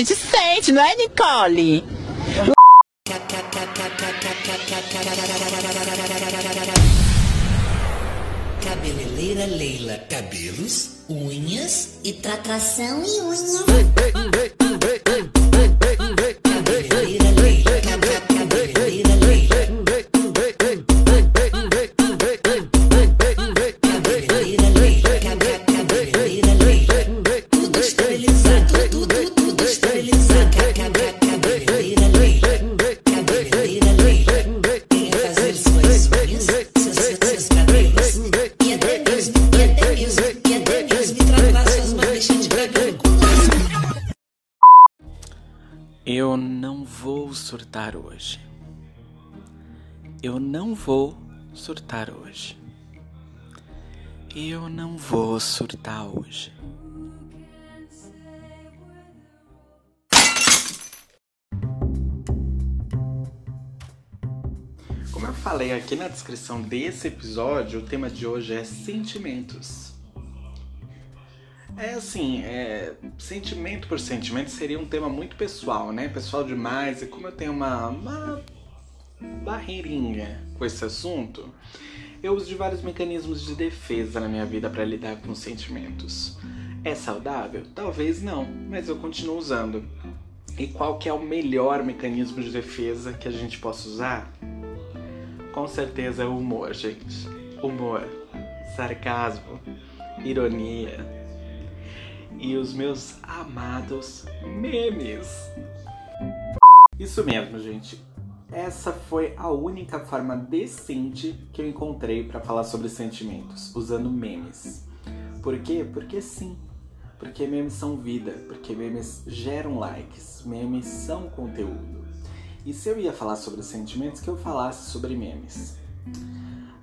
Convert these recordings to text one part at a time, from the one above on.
gente sente, não é, Nicole? Cabeleireira Leila, cabelos, unhas e tratação e unha. Surtar hoje. Eu não vou surtar hoje. Eu não vou surtar hoje. Como eu falei aqui na descrição desse episódio, o tema de hoje é sentimentos. É assim, é, sentimento por sentimento seria um tema muito pessoal, né? Pessoal demais. E como eu tenho uma, uma barreirinha com esse assunto, eu uso de vários mecanismos de defesa na minha vida para lidar com sentimentos. É saudável? Talvez não, mas eu continuo usando. E qual que é o melhor mecanismo de defesa que a gente possa usar? Com certeza é o humor, gente. Humor, sarcasmo, ironia e os meus amados memes. Isso mesmo, gente. Essa foi a única forma decente que eu encontrei para falar sobre sentimentos, usando memes. Por quê? Porque sim. Porque memes são vida, porque memes geram likes, memes são conteúdo. E se eu ia falar sobre sentimentos, que eu falasse sobre memes.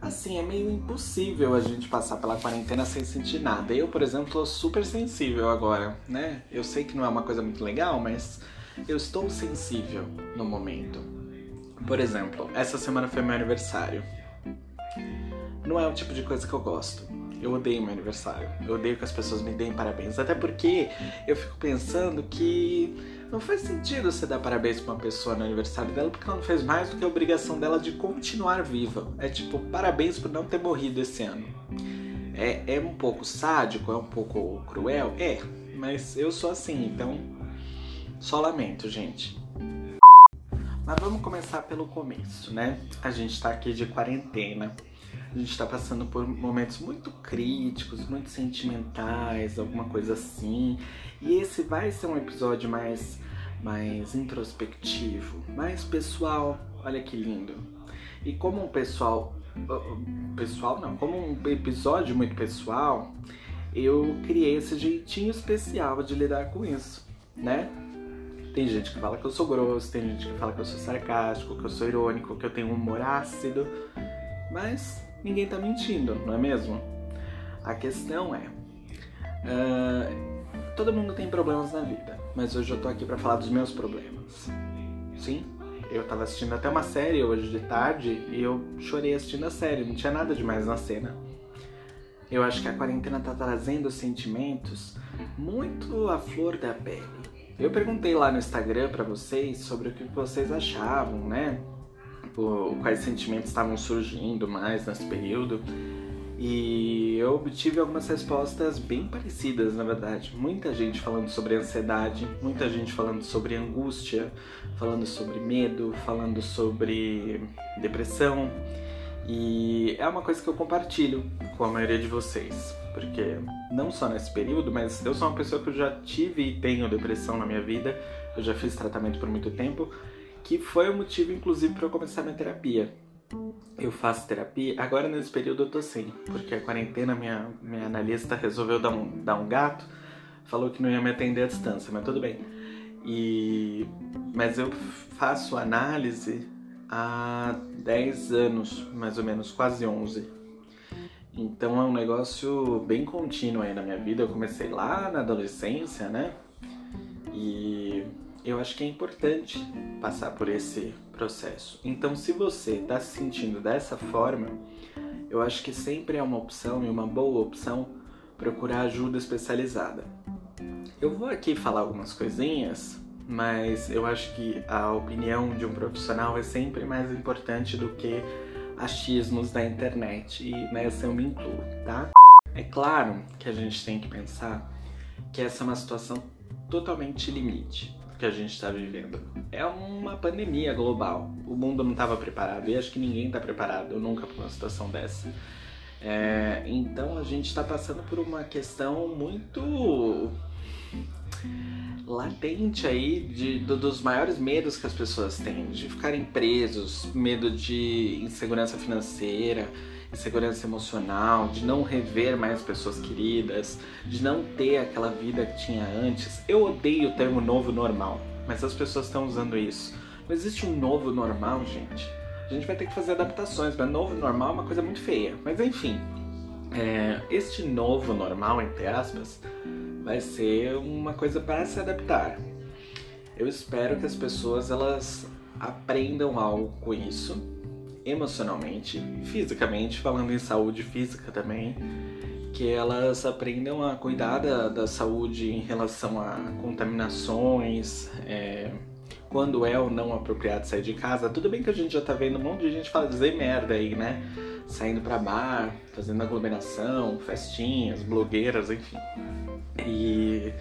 Assim, é meio impossível a gente passar pela quarentena sem sentir nada. Eu, por exemplo, tô super sensível agora, né? Eu sei que não é uma coisa muito legal, mas eu estou sensível no momento. Por exemplo, essa semana foi meu aniversário. Não é o tipo de coisa que eu gosto. Eu odeio meu aniversário. Eu odeio que as pessoas me deem parabéns. Até porque eu fico pensando que não faz sentido você dar parabéns pra uma pessoa no aniversário dela porque ela não fez mais do que a obrigação dela de continuar viva. É tipo, parabéns por não ter morrido esse ano. É, é um pouco sádico, é um pouco cruel? É, mas eu sou assim, então só lamento, gente. Mas vamos começar pelo começo, né? A gente tá aqui de quarentena. A gente tá passando por momentos muito críticos, muito sentimentais, alguma coisa assim. E esse vai ser um episódio mais, mais introspectivo, mais pessoal. Olha que lindo. E como um pessoal. Pessoal não, como um episódio muito pessoal, eu criei esse jeitinho especial de lidar com isso, né? Tem gente que fala que eu sou grosso, tem gente que fala que eu sou sarcástico, que eu sou irônico, que eu tenho um humor ácido, mas ninguém tá mentindo, não é mesmo? A questão é. Uh, todo mundo tem problemas na vida, mas hoje eu tô aqui para falar dos meus problemas. Sim, eu tava assistindo até uma série hoje de tarde e eu chorei assistindo a série, não tinha nada demais na cena. Eu acho que a quarentena tá trazendo sentimentos muito à flor da pele. Eu perguntei lá no Instagram para vocês sobre o que vocês achavam, né? O, quais sentimentos estavam surgindo mais nesse período. E eu obtive algumas respostas bem parecidas, na verdade. Muita gente falando sobre ansiedade, muita gente falando sobre angústia, falando sobre medo, falando sobre depressão. E é uma coisa que eu compartilho com a maioria de vocês, porque não só nesse período, mas eu sou uma pessoa que eu já tive e tenho depressão na minha vida, eu já fiz tratamento por muito tempo, que foi o motivo, inclusive, para eu começar minha terapia. Eu faço terapia, agora nesse período eu tô sem, porque a quarentena, minha, minha analista resolveu dar um, dar um gato, falou que não ia me atender à distância, mas tudo bem. E, mas eu faço análise há 10 anos, mais ou menos, quase 11. Então é um negócio bem contínuo aí na minha vida. Eu comecei lá na adolescência, né? E eu acho que é importante passar por esse processo. Então, se você está se sentindo dessa forma, eu acho que sempre é uma opção e uma boa opção procurar ajuda especializada. Eu vou aqui falar algumas coisinhas, mas eu acho que a opinião de um profissional é sempre mais importante do que achismos da internet e nessa eu me incluo, tá? É claro que a gente tem que pensar que essa é uma situação totalmente limite que a gente está vivendo. É uma pandemia global. O mundo não estava preparado e acho que ninguém está preparado nunca para uma situação dessa. É, então a gente está passando por uma questão muito latente aí de, do, dos maiores medos que as pessoas têm, de ficarem presos, medo de insegurança financeira, insegurança emocional, de não rever mais pessoas queridas, de não ter aquela vida que tinha antes. Eu odeio o termo novo normal, mas as pessoas estão usando isso. Não existe um novo normal, gente. A gente vai ter que fazer adaptações, mas novo normal é uma coisa muito feia. Mas enfim, é, este novo normal, entre aspas, vai ser uma coisa para se adaptar. Eu espero que as pessoas elas aprendam algo com isso, emocionalmente, fisicamente, falando em saúde física também, que elas aprendam a cuidar da, da saúde em relação a contaminações, é, quando é ou não apropriado sair de casa. Tudo bem que a gente já tá vendo um monte de gente fazer merda aí, né? Saindo pra bar, fazendo aglomeração, festinhas, blogueiras, enfim. E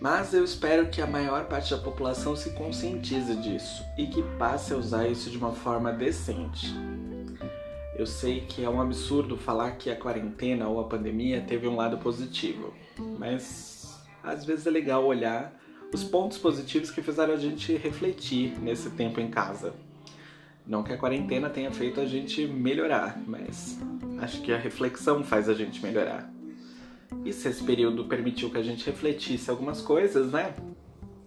mas eu espero que a maior parte da população se conscientize disso e que passe a usar isso de uma forma decente. Eu sei que é um absurdo falar que a quarentena ou a pandemia teve um lado positivo, mas às vezes é legal olhar os pontos positivos que fizeram a gente refletir nesse tempo em casa. Não que a quarentena tenha feito a gente melhorar, mas acho que a reflexão faz a gente melhorar. E se esse período permitiu que a gente refletisse algumas coisas, né?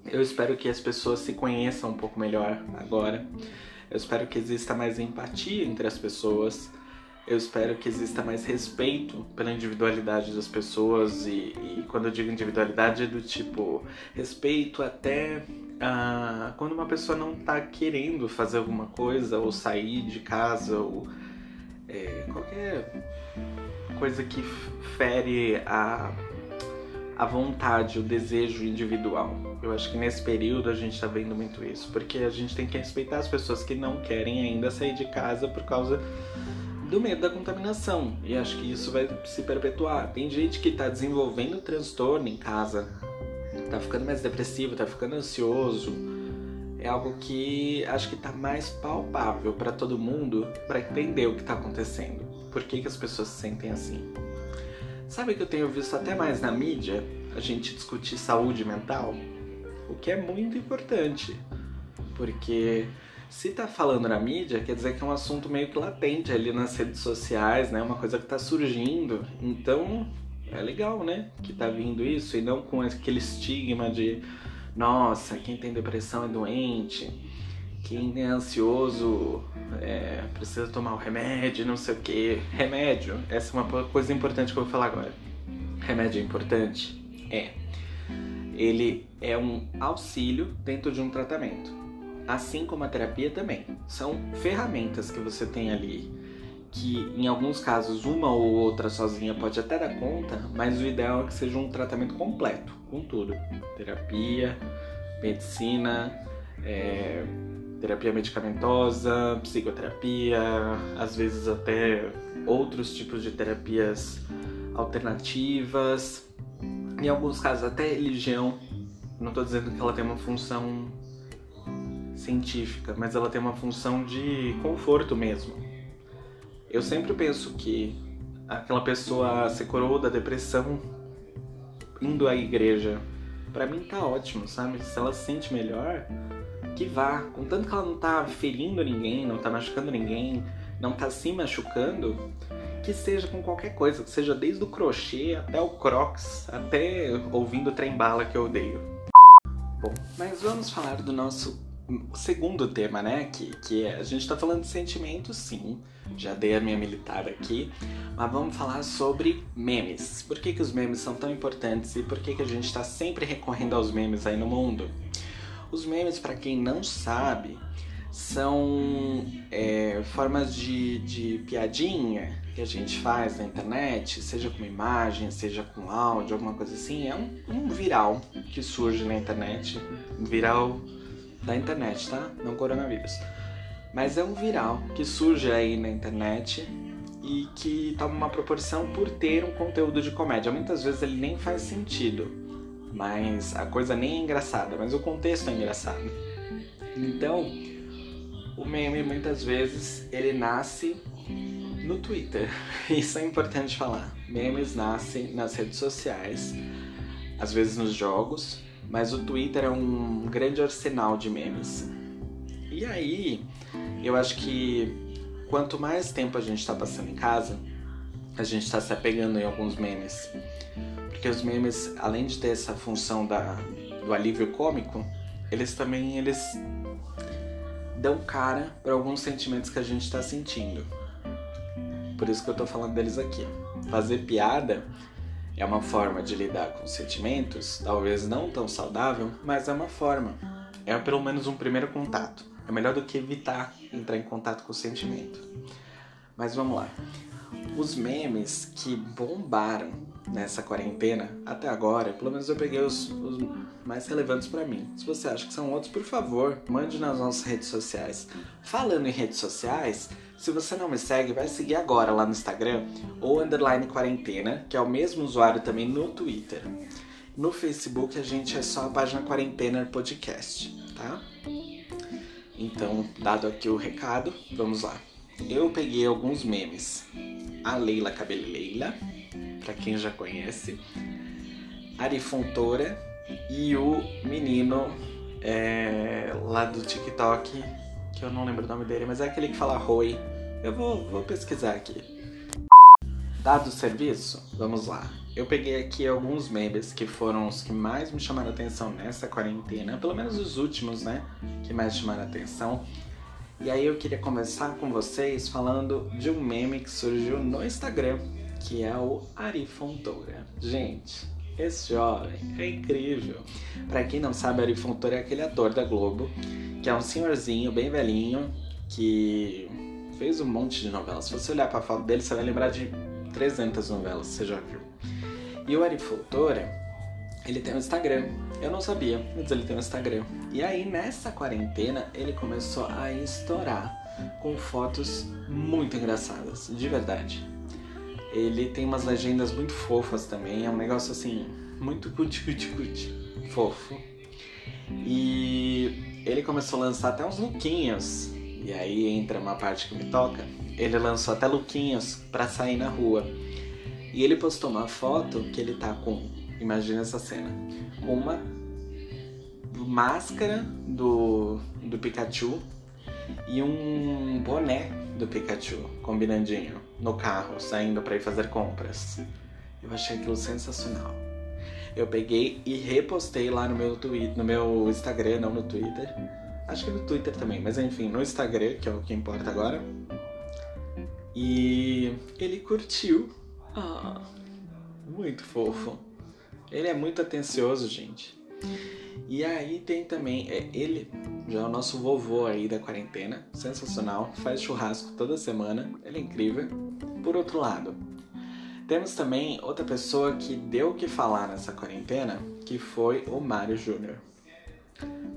Eu espero que as pessoas se conheçam um pouco melhor agora. Eu espero que exista mais empatia entre as pessoas. Eu espero que exista mais respeito pela individualidade das pessoas. E, e quando eu digo individualidade, é do tipo respeito até ah, quando uma pessoa não tá querendo fazer alguma coisa, ou sair de casa, ou é, qualquer coisa que fere a, a vontade, o desejo individual. Eu acho que nesse período a gente tá vendo muito isso, porque a gente tem que respeitar as pessoas que não querem ainda sair de casa por causa do medo da contaminação. E acho que isso vai se perpetuar. Tem gente que tá desenvolvendo transtorno em casa, tá ficando mais depressivo, tá ficando ansioso. É algo que acho que tá mais palpável para todo mundo para entender o que tá acontecendo. Por que, que as pessoas se sentem assim? Sabe que eu tenho visto até mais na mídia a gente discutir saúde mental? O que é muito importante. Porque se tá falando na mídia, quer dizer que é um assunto meio que latente ali nas redes sociais, né? Uma coisa que tá surgindo. Então, é legal, né? Que tá vindo isso e não com aquele estigma de nossa, quem tem depressão é doente, quem é ansioso é, precisa tomar o remédio, não sei o que. Remédio, essa é uma coisa importante que eu vou falar agora. Remédio é importante? É. Ele é um auxílio dentro de um tratamento. Assim como a terapia também. São ferramentas que você tem ali que em alguns casos uma ou outra sozinha pode até dar conta, mas o ideal é que seja um tratamento completo, com tudo: terapia, medicina, é, terapia medicamentosa, psicoterapia, às vezes até outros tipos de terapias alternativas, em alguns casos até religião. Não estou dizendo que ela tem uma função científica, mas ela tem uma função de conforto mesmo eu sempre penso que aquela pessoa se curou da depressão indo à igreja. Para mim tá ótimo, sabe? Se ela se sente melhor, que vá. Contanto que ela não tá ferindo ninguém, não tá machucando ninguém, não tá se machucando, que seja com qualquer coisa, que seja desde o crochê até o crocs, até ouvindo o trem bala que eu odeio. Bom, mas vamos falar do nosso segundo tema, né? Que, que é, a gente tá falando de sentimentos, sim. Já dei a minha militar aqui. Mas vamos falar sobre memes. Por que, que os memes são tão importantes e por que, que a gente está sempre recorrendo aos memes aí no mundo? Os memes, para quem não sabe, são é, formas de, de piadinha que a gente faz na internet, seja com imagem, seja com áudio, alguma coisa assim, é um, um viral que surge na internet, um viral da internet, tá? Não coronavírus. Mas é um viral que surge aí na internet e que toma uma proporção por ter um conteúdo de comédia. Muitas vezes ele nem faz sentido, mas a coisa nem é engraçada, mas o contexto é engraçado. Então, o meme muitas vezes ele nasce no Twitter. Isso é importante falar. Memes nascem nas redes sociais, às vezes nos jogos, mas o Twitter é um grande arsenal de memes. E aí, eu acho que quanto mais tempo a gente está passando em casa, a gente está se apegando em alguns memes. Porque os memes, além de ter essa função da, do alívio cômico, eles também eles dão cara para alguns sentimentos que a gente está sentindo. Por isso que eu tô falando deles aqui. Fazer piada é uma forma de lidar com sentimentos, talvez não tão saudável, mas é uma forma. É pelo menos um primeiro contato. É melhor do que evitar entrar em contato com o sentimento. Mas vamos lá. Os memes que bombaram nessa quarentena até agora, pelo menos eu peguei os, os mais relevantes para mim. Se você acha que são outros, por favor, mande nas nossas redes sociais. Falando em redes sociais, se você não me segue, vai seguir agora lá no Instagram ou underline quarentena, que é o mesmo usuário também no Twitter. No Facebook a gente é só a página Quarentena Podcast, tá? Então, dado aqui o recado, vamos lá. Eu peguei alguns memes. A Leila Cabeleila, para quem já conhece. Ari Fontoura e o menino é, lá do TikTok, que eu não lembro o nome dele, mas é aquele que fala Roi. Eu vou, vou pesquisar aqui. Dado o serviço, vamos lá. Eu peguei aqui alguns memes que foram os que mais me chamaram atenção nessa quarentena, pelo menos os últimos, né? Que mais chamaram atenção. E aí eu queria começar com vocês falando de um meme que surgiu no Instagram, que é o Ari Fontoura. Gente, esse jovem é incrível. Para quem não sabe, Ari Fontoura é aquele ator da Globo, que é um senhorzinho bem velhinho, que fez um monte de novelas. Se você olhar para a foto dele, você vai lembrar de 300 novelas, você já viu. E o Ari Fontoura, ele tem um Instagram. Eu não sabia, mas ele tem um Instagram. E aí, nessa quarentena, ele começou a estourar com fotos muito engraçadas, de verdade. Ele tem umas legendas muito fofas também, é um negócio assim, muito cuti cuti cuti, fofo. E ele começou a lançar até uns lookinhos. E aí entra uma parte que me toca. Ele lançou até lookinhos para sair na rua. E ele postou uma foto que ele tá com, imagina essa cena, com uma máscara do, do Pikachu e um boné do Pikachu, combinandinho, no carro, saindo para ir fazer compras. Eu achei aquilo sensacional. Eu peguei e repostei lá no meu Twitter, no meu Instagram, não no Twitter. Acho que no Twitter também, mas enfim, no Instagram, que é o que importa agora. E ele curtiu. Ah, muito fofo. Ele é muito atencioso, gente. E aí tem também, é, ele já é o nosso vovô aí da quarentena, sensacional, faz churrasco toda semana, ele é incrível. Por outro lado, temos também outra pessoa que deu o que falar nessa quarentena, que foi o Mário Júnior.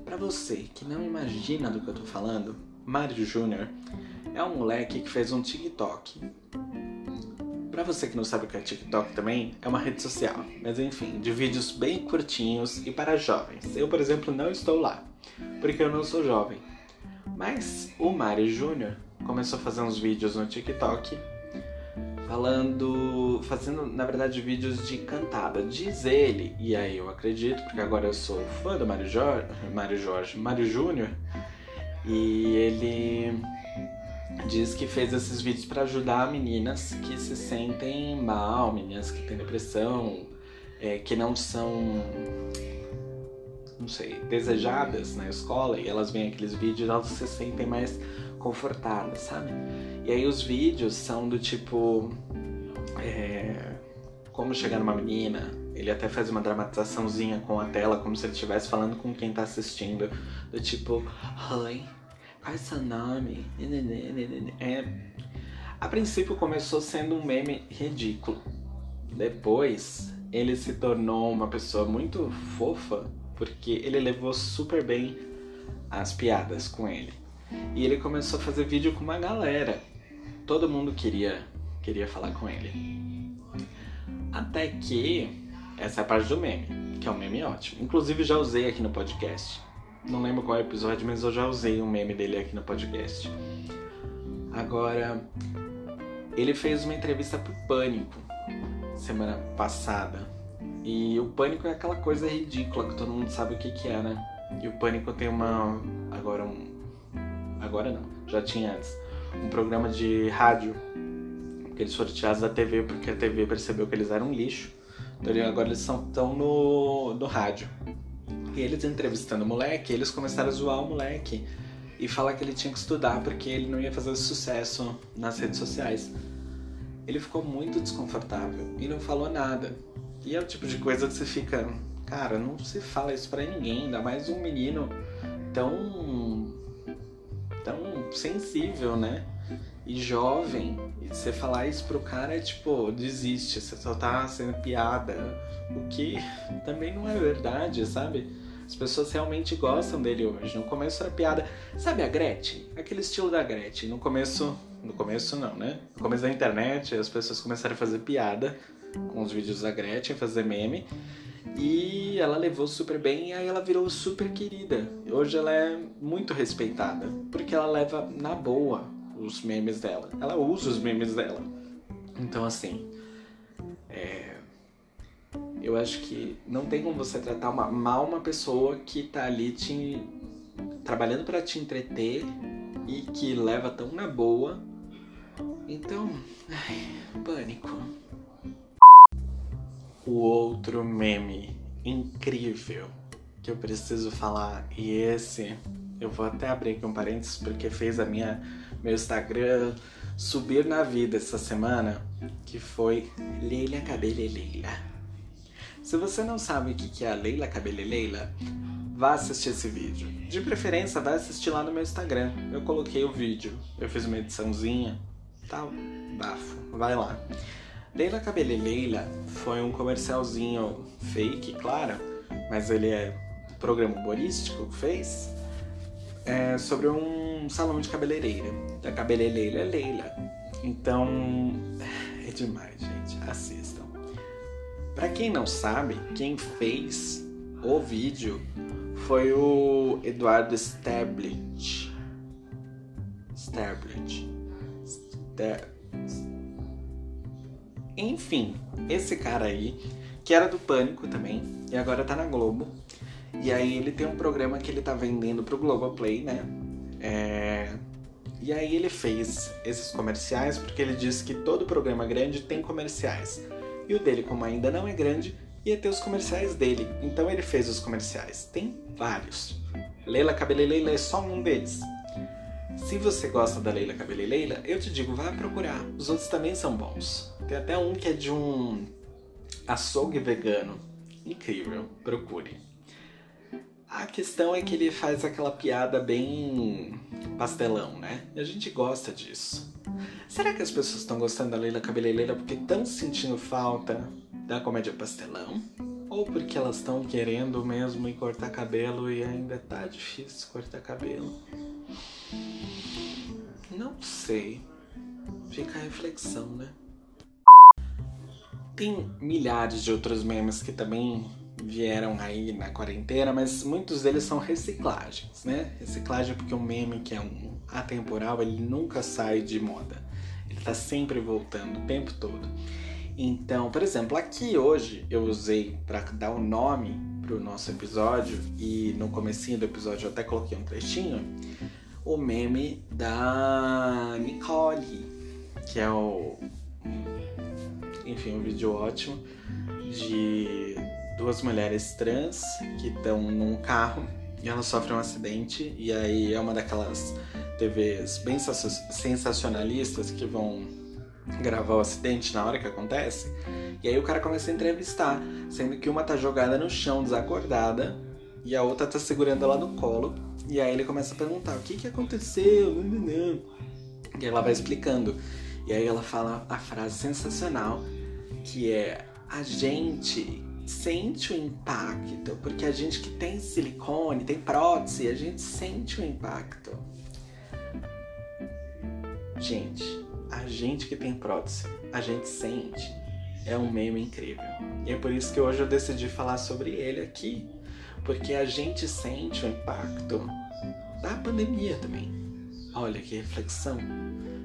Para você que não imagina do que eu tô falando, Mário Júnior é um moleque que fez um TikTok Pra você que não sabe o que é TikTok também, é uma rede social, mas enfim, de vídeos bem curtinhos e para jovens. Eu, por exemplo, não estou lá, porque eu não sou jovem. Mas o Mário Júnior começou a fazer uns vídeos no TikTok falando, fazendo na verdade vídeos de cantada, diz ele, e aí eu acredito, porque agora eu sou fã do Mário Jorge, Mário Jorge, Mário Júnior, e ele diz que fez esses vídeos para ajudar meninas que se sentem mal, meninas que têm depressão, é, que não são, não sei, desejadas na escola e elas veem aqueles vídeos elas se sentem mais confortadas, sabe? E aí os vídeos são do tipo é, como chegar numa menina. Ele até faz uma dramatizaçãozinha com a tela, como se ele estivesse falando com quem tá assistindo. Do tipo, Oi, qual é seu nome? É, a princípio começou sendo um meme ridículo. Depois ele se tornou uma pessoa muito fofa porque ele levou super bem as piadas com ele. E ele começou a fazer vídeo com uma galera. Todo mundo queria queria falar com ele. Até que essa é a parte do meme, que é um meme ótimo. Inclusive já usei aqui no podcast. Não lembro qual é episódio, mas eu já usei um meme dele aqui no podcast. Agora, ele fez uma entrevista pro Pânico semana passada. E o Pânico é aquela coisa ridícula que todo mundo sabe o que, que é, né? E o Pânico tem uma. Agora um. Agora não, já tinha antes. Um programa de rádio. Que eles foram tirados da TV porque a TV percebeu que eles eram um lixo. Então agora eles estão no, no rádio. E eles entrevistando o moleque, eles começaram a zoar o moleque e falar que ele tinha que estudar porque ele não ia fazer sucesso nas redes sociais. Ele ficou muito desconfortável e não falou nada. E é o tipo de coisa que você fica, cara, não se fala isso para ninguém, ainda mais um menino tão tão sensível, né? E jovem, e você falar isso pro cara é tipo, desiste, você só tá sendo piada. O que também não é verdade, sabe? As pessoas realmente gostam dele hoje. No começo era piada. Sabe a Gretchen? Aquele estilo da Gretchen. No começo. No começo não, né? No começo da internet, as pessoas começaram a fazer piada com os vídeos da Gretchen, fazer meme. E ela levou super bem e aí ela virou super querida. Hoje ela é muito respeitada, porque ela leva na boa os memes dela. Ela usa os memes dela. Então assim. Eu acho que não tem como você tratar uma, mal uma pessoa que tá ali te trabalhando para te entreter e que leva tão na boa. Então, ai, pânico. O outro meme incrível que eu preciso falar e esse eu vou até abrir aqui um parênteses porque fez a minha meu Instagram subir na vida essa semana, que foi Leila Cabeleleila. Se você não sabe o que é a Leila Cabeleleila, vá assistir esse vídeo. De preferência, vai assistir lá no meu Instagram. Eu coloquei o vídeo, eu fiz uma ediçãozinha, tal, bafo, vai lá. Leila Cabeleleila foi um comercialzinho fake, claro, mas ele é programa humorístico fez é, sobre um salão de cabeleireira. Da cabeleireira Leila. Então, é demais. Para quem não sabe, quem fez o vídeo foi o Eduardo Stablet. Stablet. Enfim, esse cara aí, que era do Pânico também, e agora tá na Globo. E aí ele tem um programa que ele tá vendendo pro Globoplay, né? É... E aí ele fez esses comerciais porque ele disse que todo programa grande tem comerciais. E o dele, como ainda não é grande, ia ter os comerciais dele. Então ele fez os comerciais. Tem vários. Leila Cabeleleila é só um deles. Se você gosta da Leila Cabeleleila, eu te digo, vá procurar. Os outros também são bons. Tem até um que é de um açougue vegano. Incrível, procure. A questão é que ele faz aquela piada bem pastelão, né? E a gente gosta disso. Será que as pessoas estão gostando da Leila Cabeleleira porque estão sentindo falta da comédia pastelão? Ou porque elas estão querendo mesmo ir cortar cabelo e ainda tá difícil cortar cabelo? Não sei. Fica a reflexão, né? Tem milhares de outros memes que também vieram aí na quarentena, mas muitos deles são reciclagens, né? Reciclagem porque um meme que é um atemporal, ele nunca sai de moda. Ele tá sempre voltando o tempo todo. Então, por exemplo, aqui hoje eu usei para dar o um nome pro nosso episódio e no comecinho do episódio eu até coloquei um trechinho, o meme da Nicole, que é o enfim, um vídeo ótimo de duas mulheres trans que estão num carro e elas sofrem um acidente e aí é uma daquelas TVs bem sensacionalistas que vão gravar o acidente na hora que acontece. E aí o cara começa a entrevistar, sendo que uma tá jogada no chão, desacordada, E a outra tá segurando ela no colo. E aí ele começa a perguntar: o que que aconteceu? E ela vai explicando. E aí ela fala a frase sensacional que é a gente sente o impacto, porque a gente que tem silicone, tem prótese, a gente sente o impacto. Gente, a gente que tem prótese, a gente sente. É um meme incrível. E é por isso que hoje eu decidi falar sobre ele aqui, porque a gente sente o impacto da pandemia também. Olha que reflexão.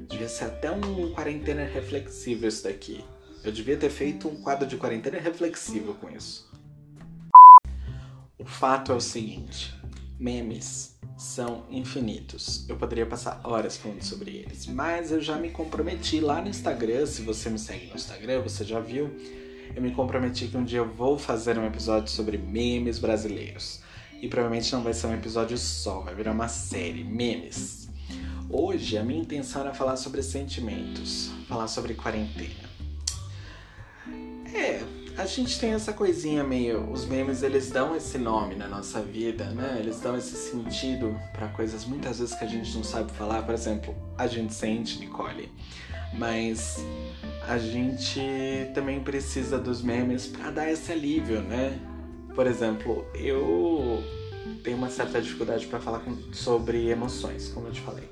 Devia ser até um quarentena reflexivo isso daqui. Eu devia ter feito um quadro de quarentena reflexivo com isso. O fato é o seguinte: memes são infinitos. Eu poderia passar horas falando sobre eles, mas eu já me comprometi lá no Instagram. Se você me segue no Instagram, você já viu. Eu me comprometi que um dia eu vou fazer um episódio sobre memes brasileiros. E provavelmente não vai ser um episódio só, vai virar uma série, memes. Hoje a minha intenção era falar sobre sentimentos, falar sobre quarentena. É, a gente tem essa coisinha meio. Os memes eles dão esse nome na nossa vida, né? Eles dão esse sentido para coisas muitas vezes que a gente não sabe falar. Por exemplo, a gente sente, Nicole. Mas a gente também precisa dos memes para dar esse alívio, né? Por exemplo, eu tenho uma certa dificuldade para falar com, sobre emoções, como eu te falei.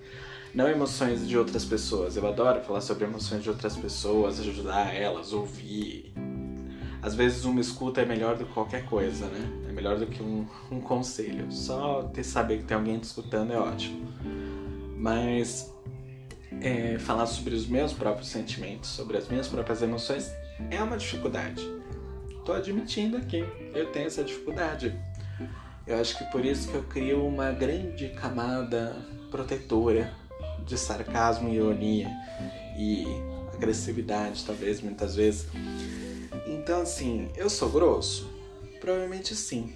Não emoções de outras pessoas. Eu adoro falar sobre emoções de outras pessoas, ajudar elas, ouvir. Às vezes uma escuta é melhor do que qualquer coisa, né? É melhor do que um, um conselho. Só ter saber que tem alguém te escutando é ótimo. Mas é, falar sobre os meus próprios sentimentos, sobre as minhas próprias emoções, é uma dificuldade. Tô admitindo aqui, eu tenho essa dificuldade. Eu acho que por isso que eu crio uma grande camada protetora de sarcasmo e ironia e agressividade, talvez, muitas vezes. Então, assim, eu sou grosso? Provavelmente sim.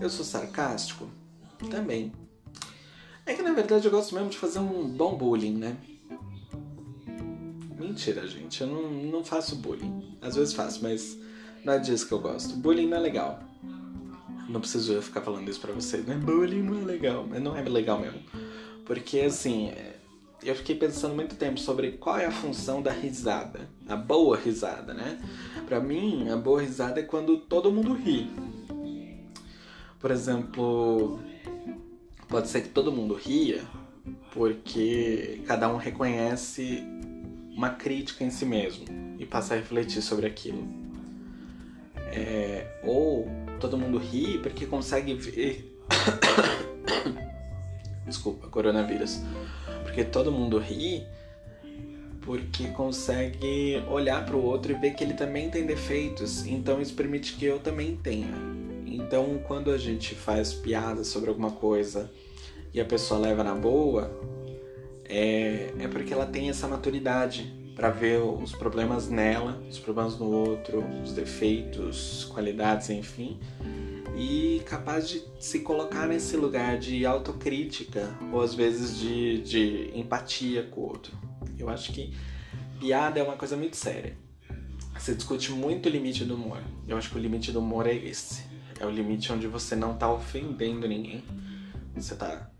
Eu sou sarcástico? Também. É que na verdade eu gosto mesmo de fazer um bom bullying, né? Mentira, gente. Eu não, não faço bullying. Às vezes faço, mas não é disso que eu gosto. Bullying não é legal. Não preciso eu ficar falando isso pra vocês, né? Bullying não é legal. Não é legal mesmo. Porque, assim, eu fiquei pensando muito tempo sobre qual é a função da risada, a boa risada, né? Para mim, a boa risada é quando todo mundo ri. Por exemplo, pode ser que todo mundo ria porque cada um reconhece uma crítica em si mesmo e passa a refletir sobre aquilo. É, ou todo mundo ri porque consegue ver. Desculpa, coronavírus porque todo mundo ri porque consegue olhar para o outro e ver que ele também tem defeitos, então isso permite que eu também tenha. Então, quando a gente faz piada sobre alguma coisa e a pessoa leva na boa, é, é porque ela tem essa maturidade para ver os problemas nela, os problemas no outro, os defeitos, qualidades, enfim, e capaz de se colocar nesse lugar de autocrítica ou às vezes de, de empatia com o outro. Eu acho que piada é uma coisa muito séria. Você discute muito o limite do humor. Eu acho que o limite do humor é esse. É o limite onde você não tá ofendendo ninguém. Você tá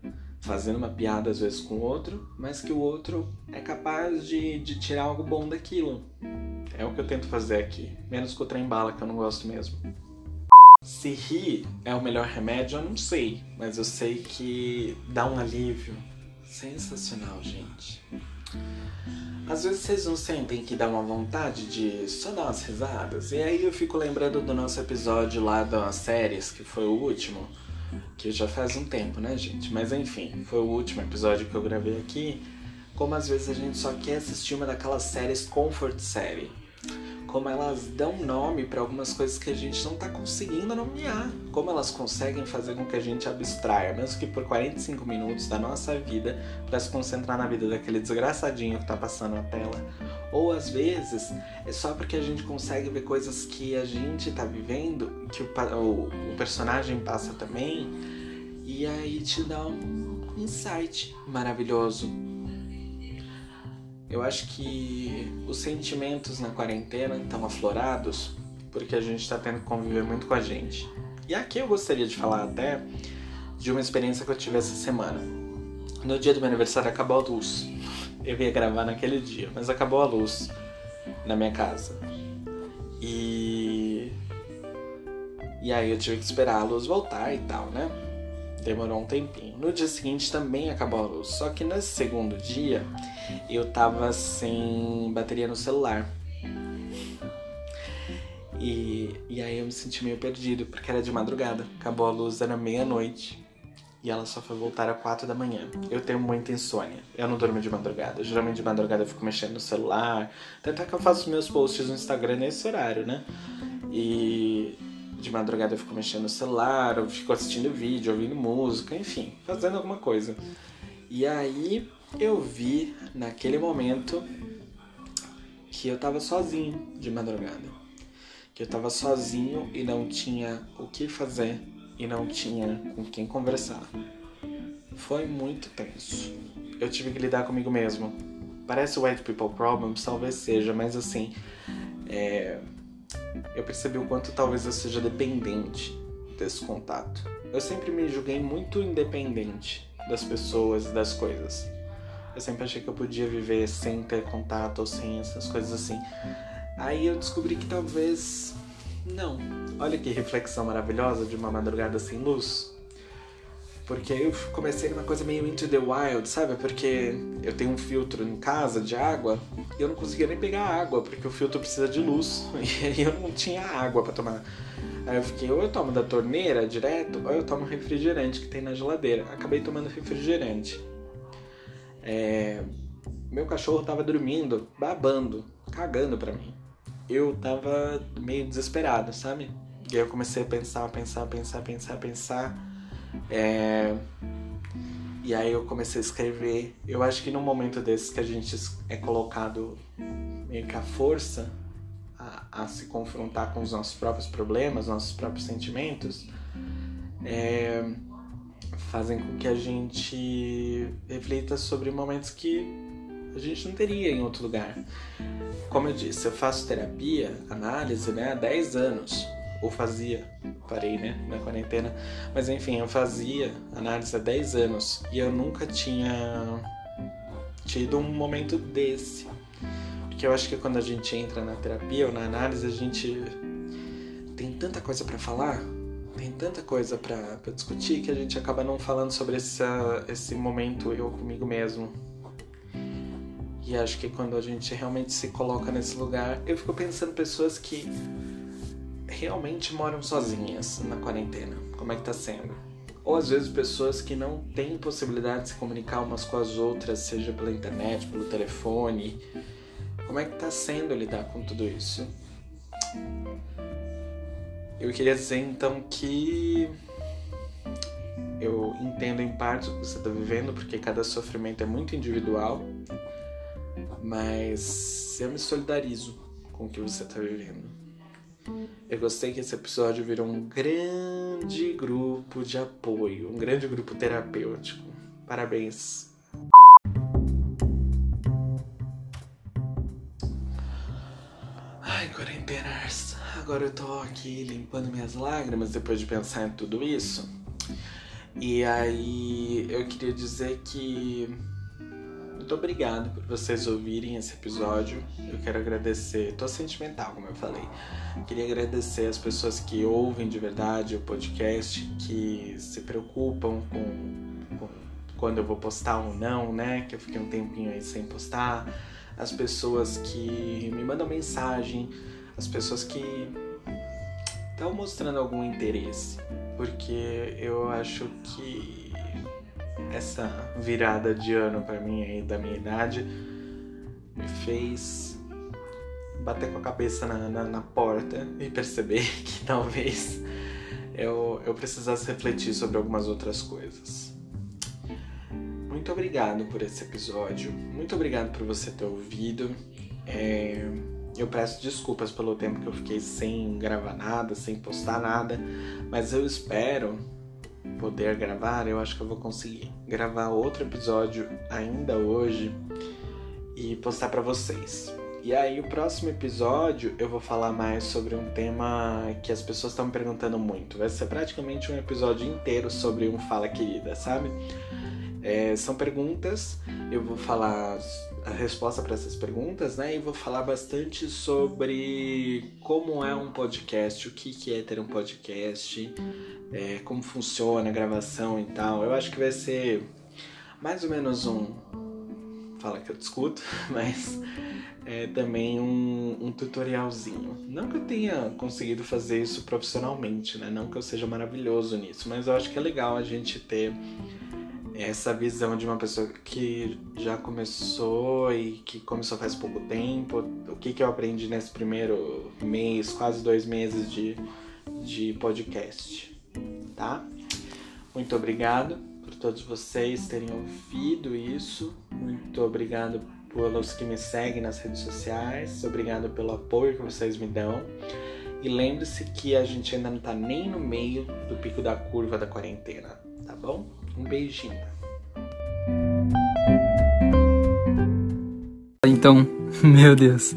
fazendo uma piada às vezes com o outro, mas que o outro é capaz de, de tirar algo bom daquilo. É o que eu tento fazer aqui. Menos com o trem bala, que eu não gosto mesmo. Se rir é o melhor remédio, eu não sei, mas eu sei que dá um alívio sensacional, gente. Às vezes vocês não sentem que dá uma vontade de só dar umas risadas? E aí eu fico lembrando do nosso episódio lá das séries, que foi o último, que já faz um tempo, né, gente? Mas enfim, foi o último episódio que eu gravei aqui. Como às vezes a gente só quer assistir uma daquelas séries comfort série como elas dão nome para algumas coisas que a gente não está conseguindo nomear, como elas conseguem fazer com que a gente abstraia, mesmo que por 45 minutos da nossa vida, para se concentrar na vida daquele desgraçadinho que está passando na tela. Ou às vezes é só porque a gente consegue ver coisas que a gente está vivendo, que o, o, o personagem passa também, e aí te dá um insight maravilhoso eu acho que os sentimentos na quarentena estão aflorados porque a gente está tendo que conviver muito com a gente. E aqui eu gostaria de falar até de uma experiência que eu tive essa semana. No dia do meu aniversário acabou a luz. Eu ia gravar naquele dia, mas acabou a luz na minha casa. E. E aí eu tive que esperar a luz voltar e tal, né? Demorou um tempinho. No dia seguinte também acabou a luz. Só que nesse segundo dia eu tava sem bateria no celular. E, e aí eu me senti meio perdido, porque era de madrugada. Acabou a luz, era meia-noite. E ela só foi voltar às quatro da manhã. Eu tenho muita insônia. Eu não durmo de madrugada. Geralmente de madrugada eu fico mexendo no celular. Tanto é que eu faço meus posts no Instagram nesse horário, né? E de madrugada eu fico mexendo no celular, eu fico assistindo vídeo, ouvindo música, enfim, fazendo alguma coisa. E aí eu vi naquele momento que eu tava sozinho de madrugada. Que eu tava sozinho e não tinha o que fazer e não tinha com quem conversar. Foi muito tenso. Eu tive que lidar comigo mesmo. Parece white people problems, talvez seja, mas assim, é... eu percebi o quanto talvez eu seja dependente desse contato. Eu sempre me julguei muito independente das pessoas e das coisas. Eu sempre achei que eu podia viver sem ter contato ou sem essas coisas assim. Aí eu descobri que talvez não. Olha que reflexão maravilhosa de uma madrugada sem luz. Porque aí eu comecei numa coisa meio into the wild, sabe? Porque eu tenho um filtro em casa de água e eu não conseguia nem pegar água, porque o filtro precisa de luz. E aí eu não tinha água para tomar. Aí eu fiquei, ou eu tomo da torneira direto, ou eu tomo refrigerante que tem na geladeira. Acabei tomando refrigerante. É... Meu cachorro tava dormindo, babando, cagando pra mim. Eu tava meio desesperado, sabe? E aí eu comecei a pensar, pensar, pensar, pensar, pensar. É... E aí eu comecei a escrever. Eu acho que num momento desses que a gente é colocado meio que à força a, a se confrontar com os nossos próprios problemas, nossos próprios sentimentos, é... fazem com que a gente reflita sobre momentos que a gente não teria em outro lugar. Como eu disse, eu faço terapia, análise, né, há 10 anos. Ou fazia, parei, né, na quarentena. Mas enfim, eu fazia análise há 10 anos. E eu nunca tinha tido um momento desse. Porque eu acho que quando a gente entra na terapia ou na análise, a gente tem tanta coisa para falar, tem tanta coisa para discutir que a gente acaba não falando sobre essa, esse momento eu comigo mesmo. E acho que quando a gente realmente se coloca nesse lugar, eu fico pensando pessoas que realmente moram sozinhas na quarentena. Como é que tá sendo? Ou às vezes pessoas que não têm possibilidade de se comunicar umas com as outras, seja pela internet, pelo telefone. Como é que tá sendo lidar com tudo isso? Eu queria dizer então que eu entendo em parte o que você está vivendo, porque cada sofrimento é muito individual mas eu me solidarizo com o que você está vivendo. Eu gostei que esse episódio virou um grande grupo de apoio, um grande grupo terapêutico. Parabéns. Ai, quarentenas. Agora eu tô aqui limpando minhas lágrimas depois de pensar em tudo isso. E aí eu queria dizer que muito obrigado por vocês ouvirem esse episódio. Eu quero agradecer, tô sentimental, como eu falei. Queria agradecer as pessoas que ouvem de verdade o podcast, que se preocupam com, com quando eu vou postar ou não, né? Que eu fiquei um tempinho aí sem postar. As pessoas que me mandam mensagem, as pessoas que estão mostrando algum interesse, porque eu acho que essa virada de ano para mim aí da minha idade me fez bater com a cabeça na, na, na porta e perceber que talvez eu, eu precisasse refletir sobre algumas outras coisas. Muito obrigado por esse episódio, muito obrigado por você ter ouvido. É, eu peço desculpas pelo tempo que eu fiquei sem gravar nada, sem postar nada, mas eu espero poder gravar, eu acho que eu vou conseguir gravar outro episódio ainda hoje e postar para vocês. E aí, o próximo episódio eu vou falar mais sobre um tema que as pessoas estão me perguntando muito. Vai ser praticamente um episódio inteiro sobre um Fala Querida, sabe? É, são perguntas, eu vou falar a resposta para essas perguntas, né? E vou falar bastante sobre como é um podcast, o que, que é ter um podcast, é, como funciona a gravação e tal. Eu acho que vai ser mais ou menos um. Fala que eu discuto, mas é também um, um tutorialzinho. Não que eu tenha conseguido fazer isso profissionalmente, né? Não que eu seja maravilhoso nisso, mas eu acho que é legal a gente ter essa visão de uma pessoa que já começou e que começou faz pouco tempo. O que, que eu aprendi nesse primeiro mês, quase dois meses de, de podcast, tá? Muito obrigado por todos vocês terem ouvido isso. Muito obrigado pelos que me seguem nas redes sociais. Obrigado pelo apoio que vocês me dão. E lembre-se que a gente ainda não tá nem no meio do pico da curva da quarentena, tá bom? Um beijinho. Então, meu Deus.